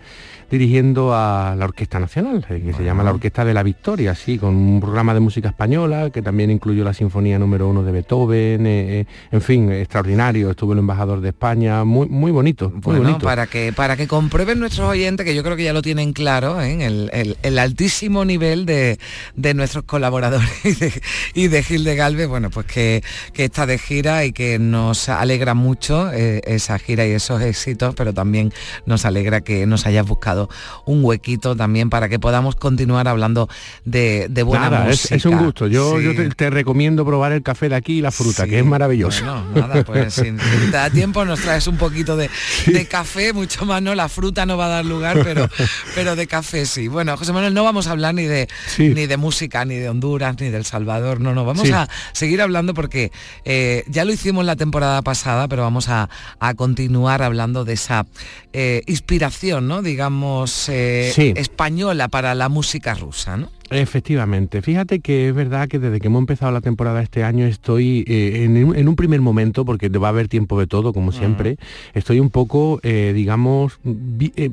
P: dirigiendo a la Orquesta Nacional, eh, que se llama la Orquesta de la Victoria, sí, con un programa de música española que también incluyó la Sinfonía número uno de Beethoven, eh, eh, en fin, extraordinario, estuvo el embajador de España, muy, muy bonito, muy
D: Bueno,
P: bonito.
D: para que, para que comprueben nuestros oyentes, que yo creo que ya lo tienen claro, ¿eh? el, el- el altísimo nivel de, de nuestros colaboradores y de, y de Gil de Galvez, bueno, pues que, que está de gira y que nos alegra mucho esa gira y esos éxitos, pero también nos alegra que nos hayas buscado un huequito también para que podamos continuar hablando de, de buena
P: Nada,
D: música.
P: es un gusto. Yo,
D: Sí.
P: yo te, te recomiendo probar el café de aquí y la fruta,
D: Sí,
P: que es maravilloso.
D: Bueno, nada, pues si, te da tiempo nos traes un poquito de, de café, mucho más no, la fruta no va a dar lugar, pero, pero de café sí. Bueno, José Manuel, no vamos a hablar ni de, ni de música, ni de Honduras, ni del Salvador, no, no, vamos a seguir hablando porque eh, ya lo hicimos la temporada pasada, pero vamos a, a continuar hablando de esa eh, inspiración, ¿no? Digamos, eh,
P: Sí.
D: española para la música rusa, ¿no?
P: Efectivamente, fíjate que es verdad que desde que hemos empezado la temporada este año estoy eh, en, un primer momento, porque va a haber tiempo de todo, como siempre, estoy un poco, eh, digamos, eh,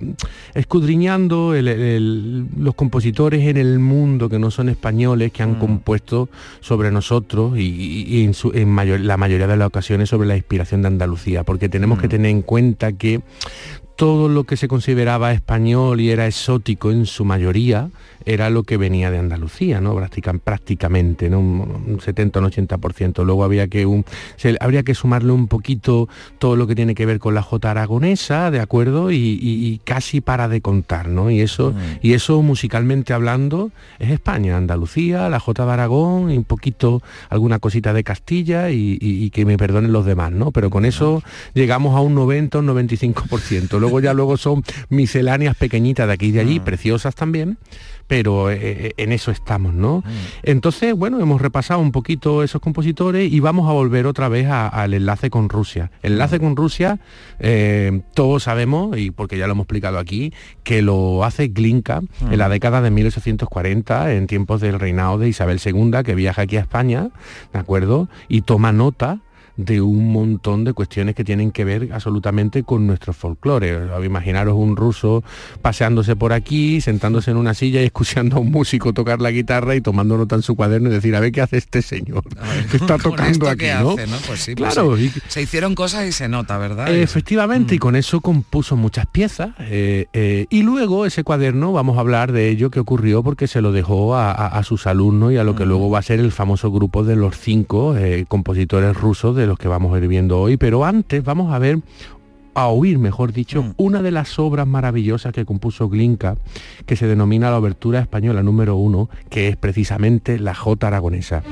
P: escudriñando los compositores en el mundo que no son españoles, que han compuesto sobre nosotros y, en, la mayoría de las ocasiones sobre la inspiración de Andalucía, porque tenemos que tener en cuenta que todo lo que se consideraba español y era exótico en su mayoría, era lo que venía de Andalucía, ¿no? prácticamente, ¿no? Un 70 o un 80%. Luego había que un, habría que sumarle un poquito todo lo que tiene que ver con la Jota aragonesa, ¿de acuerdo? Y, casi para de contar, ¿no? Y eso, mm. y eso musicalmente hablando es España, Andalucía, la Jota de Aragón y un poquito alguna cosita de Castilla y, que me perdonen los demás, ¿no? Pero con eso llegamos a un 90 o un 95%. Luego ya luego son misceláneas pequeñitas de aquí y de allí, mm. preciosas también pero eh, eh, en eso estamos, ¿no? Mm. Entonces, bueno, hemos repasado un poquito esos compositores y vamos a volver otra vez al enlace con Rusia. El enlace con Rusia, eh, todos sabemos, y porque ya lo hemos explicado aquí, que lo hace Glinka en la mm. década de 1840, en tiempos del reinado de Isabel II, que viaja aquí a España, ¿de acuerdo? Y toma nota de un montón de cuestiones que tienen que ver absolutamente con nuestro folclore. Imaginaros un ruso paseándose por aquí, sentándose en una silla y escuchando a un músico tocar la guitarra y tomando nota en su cuaderno y decir, a ver qué hace este señor que está tocando aquí, ¿no?
D: Pues sí, pues claro, se hicieron cosas y se nota, ¿verdad?
P: efectivamente, y mm. con eso compuso muchas piezas. Eh, eh, y luego ese cuaderno, vamos a hablar de ello que ocurrió porque se lo dejó a, sus alumnos y a lo que mm. luego va a ser el famoso grupo de los cinco eh, compositores rusos de los que vamos a ir viendo hoy, pero antes vamos a ver a oír, mejor dicho, mm. una de las obras maravillosas que compuso Glinka, que se denomina la Obertura Española número uno, que es precisamente la J aragonesa.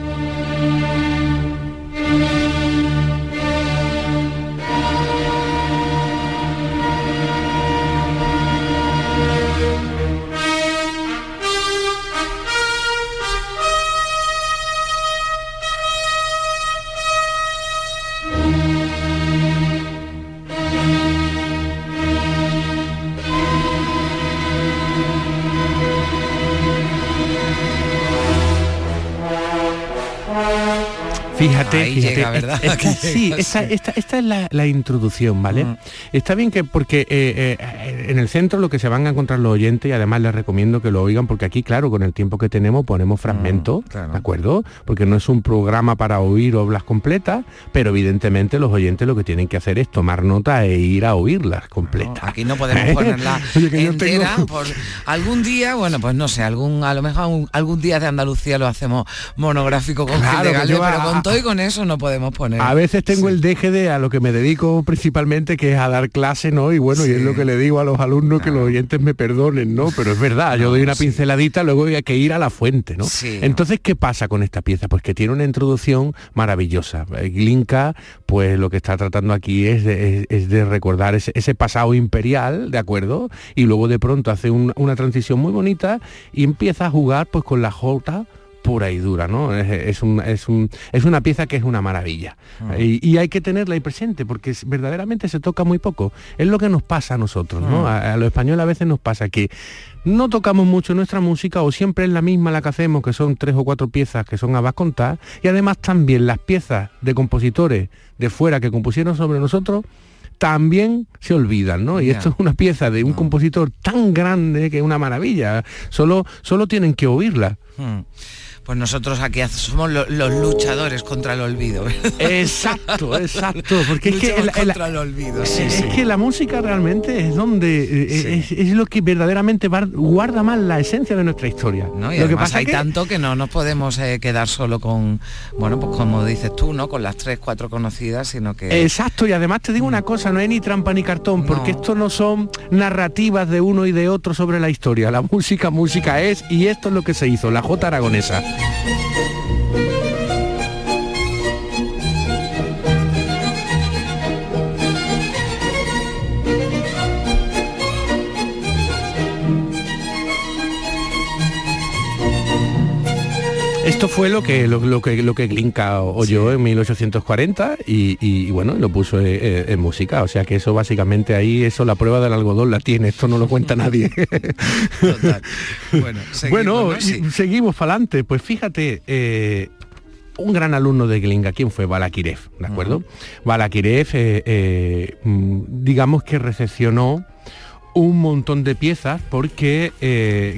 P: Fíjate, fíjate. ¿verdad? sí, esta, es la, introducción, ¿vale? Mm. Está bien que, porque eh, eh, en el centro lo que se van a encontrar los oyentes, y además les recomiendo que lo oigan, porque aquí, claro, con el tiempo que tenemos ponemos fragmentos, mm, ¿de acuerdo? Porque no es un programa para oír obras completas, pero evidentemente los oyentes lo que tienen que hacer es tomar nota e ir a oírlas completas.
D: aquí no podemos ponerla entera por algún día, bueno, pues no sé, algún, a lo mejor algún, día de Andalucía lo hacemos monográfico con claro, pero con todo y con eso no podemos poner.
P: A veces tengo el deje de a lo que me dedico principalmente, que es a dar clase, ¿no? Y bueno, y es lo que le digo a los alumnos que los oyentes me perdonen, ¿no? Pero es verdad, yo doy una pinceladita, luego hay que ir a la fuente, ¿no? Entonces, ¿qué pasa con esta pieza? Pues que tiene una introducción maravillosa. Glinka, pues lo que está tratando aquí es de, recordar ese, pasado imperial, ¿de acuerdo? Y luego de pronto hace una transición muy bonita y empieza a jugar pues con la jota pura y dura, ¿no? Es, una pieza que es una maravilla. Ah. Y, hay que tenerla ahí presente, porque verdaderamente se toca muy poco. Es lo que nos pasa a nosotros, ¿no? Ah. A, los españoles a veces nos pasa que no tocamos mucho nuestra música o siempre es la misma la que hacemos, que son tres o cuatro piezas que son a contar, y además también las piezas de compositores de fuera que compusieron sobre nosotros, también se olvidan, ¿no? Y esto es una pieza de un ah. compositor tan grande que es una maravilla. Solo, solo tienen que oírla. Hmm
D: pues nosotros aquí somos los luchadores contra el olvido.
P: Exacto, exacto, porque es que contra el olvido. es que la música realmente es donde eh, es, lo que verdaderamente guarda más la esencia de nuestra historia.
D: ¿No? Y lo que pasa hay tanto que no nos podemos eh, quedar solo con, bueno, pues como dices tú, ¿no? Con las tres, cuatro conocidas, sino que.
P: Exacto, y además te digo una cosa, no hay ni trampa ni cartón, porque esto no son narrativas de uno y de otro sobre la historia. La música, música es, y esto es lo que se hizo, la J aragonesa. Thank you. Fue lo que lo, que lo que Glinka oyó en 1840 y, bueno, lo puso en, música. O sea que eso básicamente ahí, eso la prueba del algodón la tiene, esto no lo cuenta nadie. Bueno, seguimos, seguimos para adelante. Pues fíjate, eh, un gran alumno de Glinka, ¿quién fue? Balakirev, ¿de acuerdo? Balakirev, eh, eh, mm, digamos que recepcionó un montón de piezas porque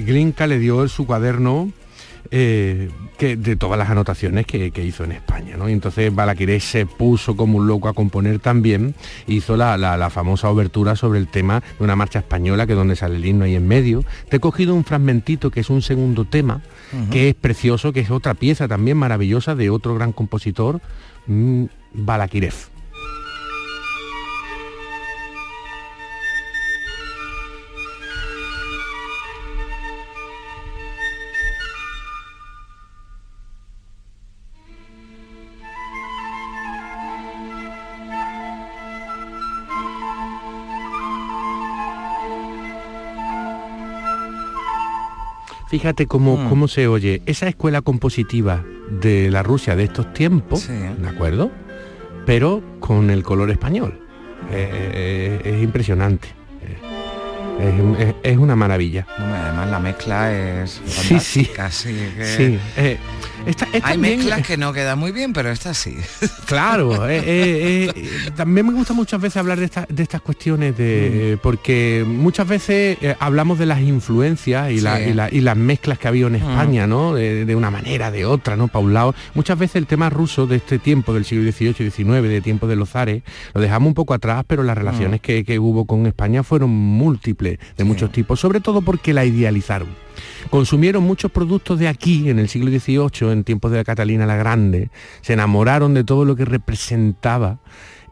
P: Glinka le dio su cuaderno eh, que de todas las anotaciones que, hizo en España. ¿no? Y entonces Balaquiré se puso como un loco a componer también, hizo la, famosa obertura sobre el tema de una marcha española, que donde sale el himno ahí en medio. Te he cogido un fragmentito que es un segundo tema, que es precioso, que es otra pieza también maravillosa de otro gran compositor, mmm, Fíjate cómo, mm. cómo se oye esa escuela compositiva de la Rusia de estos tiempos, ¿de acuerdo? Pero con el color español. Eh, eh, es impresionante. Es, una maravilla.
D: además la mezcla es fantástica. Sí, sí.
P: Eh,
D: Hay mezclas que no quedan muy bien, pero esta sí.
P: Claro, eh, eh, también me gusta muchas veces hablar de, estas cuestiones, de, mm. porque muchas veces hablamos de las influencias y, las mezclas que ha habido en mm. España, ¿no? De, una manera, de otra, ¿no? Para un lado. Muchas veces el tema ruso de este tiempo, del siglo XVIII y XIX, de tiempo de los zares, lo dejamos un poco atrás, pero las relaciones mm. que, que hubo con España fueron múltiples de, muchos tipos, sobre todo porque la idealizaron. Consumieron muchos productos de aquí en el siglo XVIII, en tiempos de Catalina la Grande, se enamoraron de todo lo que representaba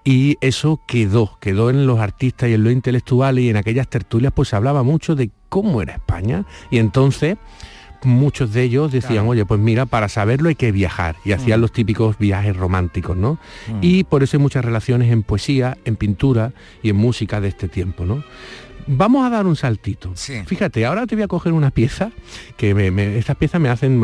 P: y eso quedó, quedó en los artistas y en los intelectuales y en aquellas tertulias pues se hablaba mucho de cómo era España y entonces muchos de ellos decían, oye, pues mira, para saberlo hay que viajar. Y hacían mm. los típicos viajes románticos, ¿no? Mm. Y por eso hay muchas relaciones en poesía, en pintura y en música de este tiempo, ¿no? Vamos a dar un saltito. Fíjate, ahora te voy a coger una pieza que estas piezas me hacen,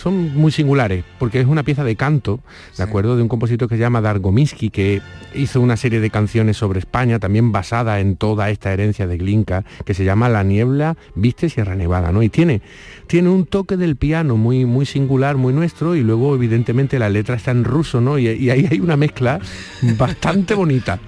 P: son muy singulares, porque es una pieza de canto, ¿de acuerdo? De un compositor que se llama Dargominsky, que hizo una serie de canciones sobre España, también basada en toda esta herencia de Glinka, que se llama La niebla viste Sierra Nevada, ¿no? Y tiene, tiene un toque del piano muy, muy singular, muy nuestro, y luego evidentemente la letra está en ruso, ¿no? y ahí hay una mezcla bastante bonita.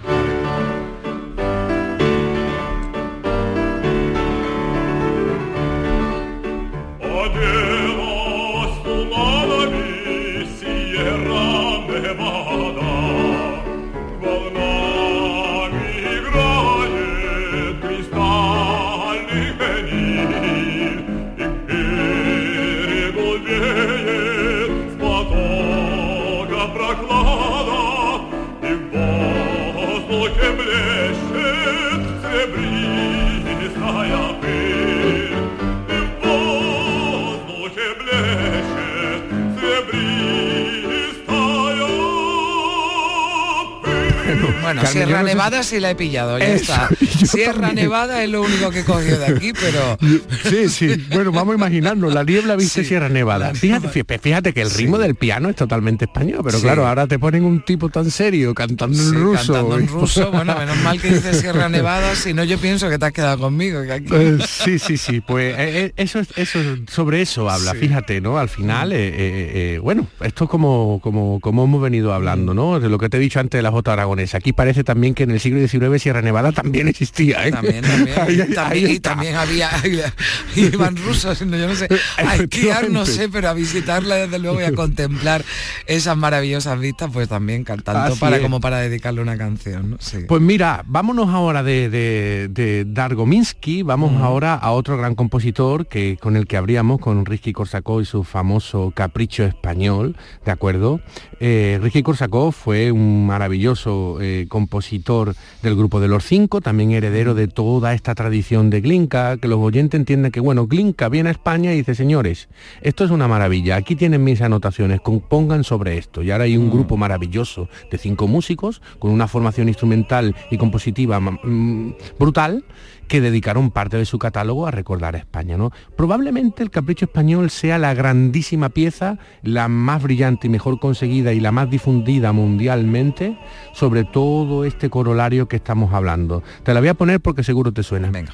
D: Sierra Nevada sí la he pillado, ya está. Sierra Nevada es lo único que he cogido de aquí, pero...
P: Sí, sí, bueno, vamos a imaginarnos, la niebla viste Sierra Nevada. Fíjate, fíjate que el ritmo del piano es totalmente español, pero claro, ahora te ponen un tipo tan serio cantando en ruso.
D: Cantando en ruso, bueno, menos mal que dice Sierra Nevada, si no yo pienso que te has quedado conmigo.
P: Eh, sí, sí, sí, pues eh, eh, eso, eso sobre eso habla, fíjate, ¿no? Al final, bueno, esto es como, como, como hemos venido hablando, ¿no? De lo que te he dicho antes de la Jota Aragonesa. Aquí parece también que en el siglo XIX Sierra Nevada también existía. ¿eh?
D: También, también. también y también había, iban rusos, yo no sé, a esquiar no sé, pero a visitarla desde luego y a contemplar esas maravillosas vistas, pues también cantando para como para dedicarle una canción. ¿no?
P: Pues mira, vámonos ahora de, de, Dargominsky, vamos ahora a otro gran compositor que con el que habríamos, con Ricky Korsakov y su famoso Capricho Español, ¿de acuerdo? Eh, Ricky Korsakov fue un maravilloso eh, compositor del grupo de los cinco, también heredero de toda esta tradición de Glinka, que los oyentes entienden que, bueno, Glinka viene a España y dice, señores, esto es una maravilla, aquí tienen mis anotaciones, compongan sobre esto. Y ahora hay un grupo maravilloso de cinco músicos, con una formación instrumental y compositiva mm, brutal, que dedicaron parte de su catálogo a recordar a España. ¿no? Probablemente el Capricho Español sea la grandísima pieza, la más brillante y mejor conseguida y la más difundida mundialmente sobre todo este corolario que estamos hablando. Te la voy a poner porque seguro te suena.
D: Venga.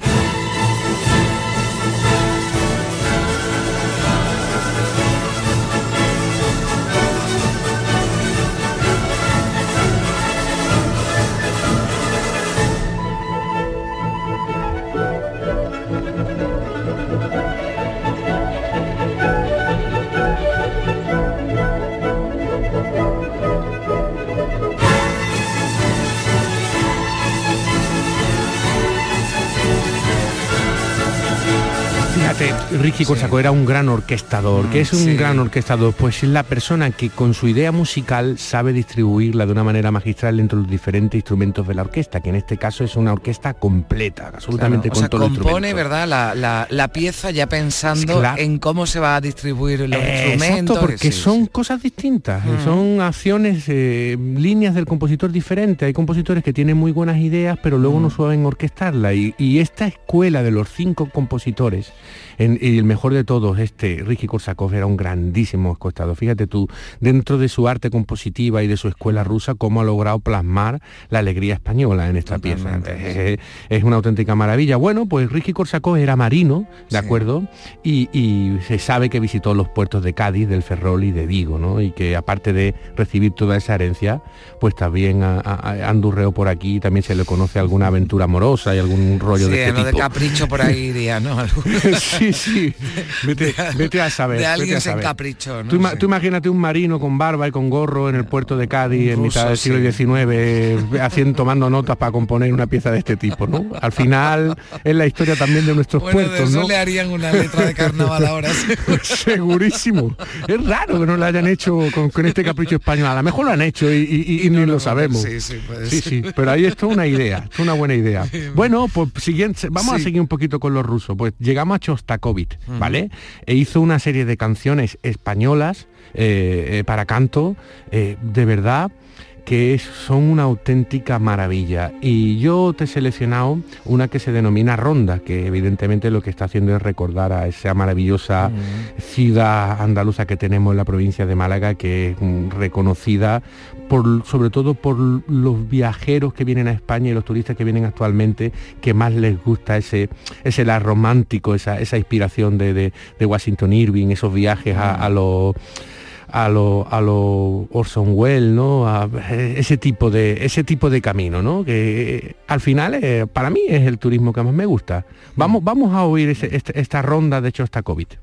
P: Ricky Corsaco era un gran orquestador. ¿Qué es un
D: sí.
P: gran orquestador? Pues es la persona que con su idea musical sabe distribuirla de una manera magistral entre los diferentes instrumentos de la orquesta, que en este caso es una orquesta completa, absolutamente
D: Claro, o
P: con
D: sea,
P: todo el
D: compone. ¿verdad? La, la- la pieza ya pensando
P: Claro.
D: en cómo se va a distribuir los
P: Eh,
D: instrumentos.
P: Exacto, porque
D: sí,
P: son cosas distintas, eh,
D: Mm.
P: son acciones, eh, líneas del compositor diferentes. Hay compositores que tienen muy buenas ideas, pero luego
D: Mm.
P: no saben orquestarla. Y, y esta escuela de los cinco compositores, en- y el mejor de todos, este Ricky Korsakov era un grandísimo orquestador. Fíjate tú, dentro de su arte compositiva y de su escuela rusa, cómo ha logrado plasmar la alegría española en esta pieza. Es, es una auténtica maravilla. Bueno, pues Ricky Korsakov era marino, ¿de acuerdo? Y, y se sabe que visitó los puertos de Cádiz, del Ferrol y de Vigo, ¿no? Y que aparte de recibir toda esa herencia, pues también a- a- a- andurreó por aquí, también se le conoce alguna aventura amorosa y algún rollo
D: Sí,
P: de este
D: lo de capricho por ahí iría, ¿no?
P: sí, sí. Vete, vete a saber.
D: De alguien se encaprichó, ¿no?
P: Tú, ima-
D: Sí.
P: tú imagínate un marino con barba y con gorro en el puerto de Cádiz en mitad del siglo
D: sí.
P: XIX, haciendo, tomando notas para componer una pieza de este tipo, ¿no? Al final es la historia también de nuestros
D: Bueno, de
P: puertos,
D: eso
P: ¿no?
D: le harían una letra de carnaval ahora.
P: Segurísimo. Es raro que no lo hayan hecho con, con este capricho español. A lo mejor lo han hecho y, y- y- y ni lo sabemos.
D: sí, sí, puede
P: sí,
D: ser.
P: sí. Pero ahí esto es una idea, esto es una buena idea. Bueno, pues siguiente, vamos a
D: Sí.
P: seguir un poquito con los rusos. Pues llegamos a
D: Ujú.
P: ¿vale? E hizo una serie de canciones españolas eh, eh, para canto, eh, de verdad que es- son una auténtica maravilla. Y yo te he seleccionado una que se denomina Ronda, que evidentemente lo que está haciendo es recordar a esa maravillosa ciudad andaluza que tenemos en la provincia de Málaga, que es mm, reconocida sobre todo por los viajeros que vienen a España y los turistas que vienen actualmente, que más les gusta ese, ese la romántico, esa, esa inspiración de, de- Washington Irving, esos viajes a, los a lo, a lo Orson Welles, ¿no? A ese tipo de ese tipo de camino, ¿no? Que al final eh, para mí es el turismo que más me gusta. Vamos vamos a oír esta ronda de Chostakovich.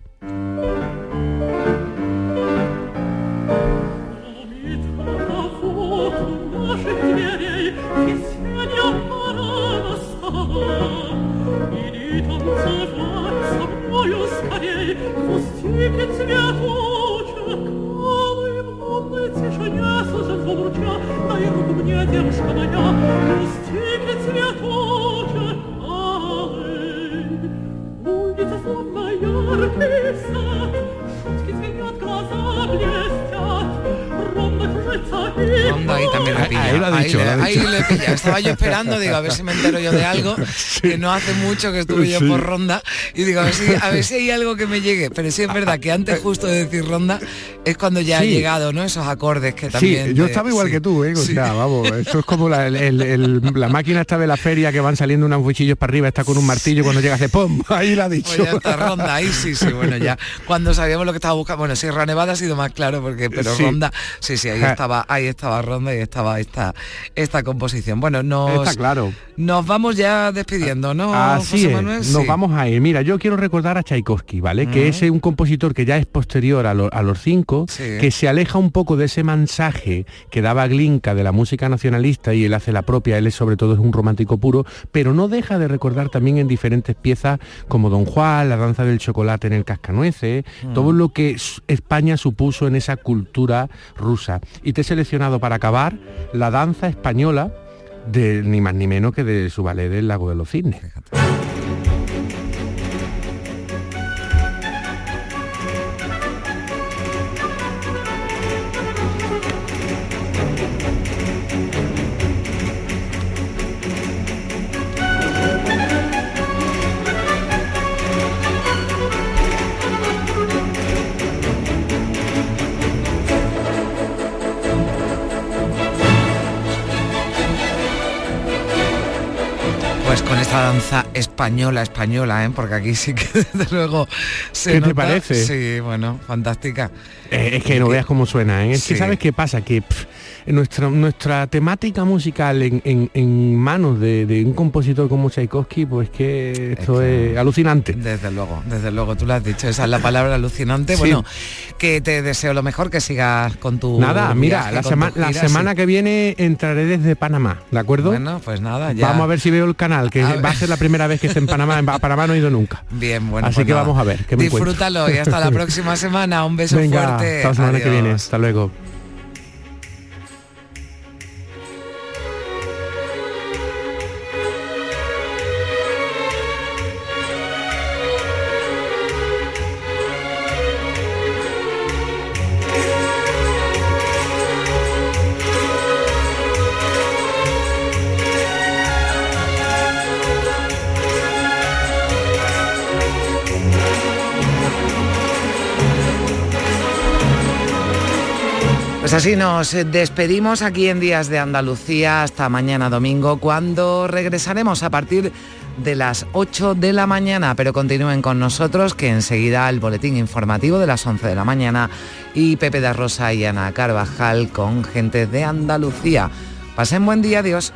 D: Ronda ahí también pilla.
P: Ahí lo ha dicho,
D: le,
P: lo ha
D: ahí
P: dicho.
D: le pilla. Estaba yo esperando, digo, a ver si me entero yo de algo, que no hace mucho que estuve yo
P: Sí.
D: por ronda, y digo, a ver, si, a ver si hay algo que me llegue. Pero sí es verdad que antes justo de decir ronda es cuando ya ha llegado, ¿no? Esos acordes que
P: Sí,
D: también.
P: yo
D: te-
P: estaba igual que tú, ¿eh? O
D: Sí.
P: sea, vamos, esto es como la, el- el- el- la máquina esta de la feria que van saliendo unos cuchillos para arriba, está con un martillo cuando llega hace ¡pum! Ahí la ha dicho.
D: Pues ya está ronda, ahí sí, sí, bueno, ya cuando sabíamos lo que estaba buscando, bueno, Sierra Nevada ha sido más claro porque, pero ronda, sí, sí, ahí estaba, ahí estaba ronda y estaba esta, esta composición. Bueno, nos,
P: Está claro.
D: nos vamos ya despidiendo, ¿no?
P: Así
D: José
P: es, nos
D: Sí.
P: vamos a ir. Mira, yo quiero recordar a Tchaikovsky, ¿vale? Que es un compositor que ya es posterior a, lo- a los cinco,
D: Sí.
P: que se aleja un poco de ese mensaje que daba Glinka de la música nacionalista y él hace la propia, él es sobre todo es un romántico puro, pero no deja de recordar también en diferentes piezas como Don Juan, la danza del chocolate en el cascanueces,
D: Mm.
P: todo lo que España supuso en esa cultura rusa. Y te he seleccionado para acabar la danza española de ni más ni menos que de su ballet del Lago de los Cisnes.
D: Danza española, española, ¿eh? porque aquí sí que desde luego se
P: ¿Qué te parece?
D: Sí, bueno, fantástica.
P: Eh, es que no veas cómo suena, ¿eh? Es
D: Sí.
P: que sabes qué pasa, que pff, nuestra, nuestra temática musical en, en- en manos de, de un compositor como Tchaikovsky, pues que esto es, alucinante.
D: Desde luego, desde luego, tú lo has dicho, esa es la palabra alucinante.
P: Sí.
D: Bueno, que te deseo lo mejor, que sigas con tu
P: Nada, mira, la, sema- la semana
D: sí.
P: que viene entraré desde Panamá, ¿de acuerdo?
D: Bueno, pues nada, ya.
P: Vamos a ver si veo el canal, que
D: A ver.
P: va a ser la primera vez que esté en Panamá. En Panamá no he ido nunca.
D: Bien, bueno.
P: Así
D: pues
P: que
D: nada.
P: vamos a ver. ¿qué me encuentro.
D: Disfrútalo y hasta la próxima semana. Un beso
P: Venga,
D: fuerte.
P: hasta la semana que viene. Hasta luego.
D: Así nos despedimos aquí en Días de Andalucía hasta mañana domingo, cuando regresaremos a partir de las 8 de la mañana, pero continúen con nosotros que enseguida el boletín informativo de las 11 de la mañana y Pepe de Rosa y Ana Carvajal con gente de Andalucía. Pasen buen día, adiós.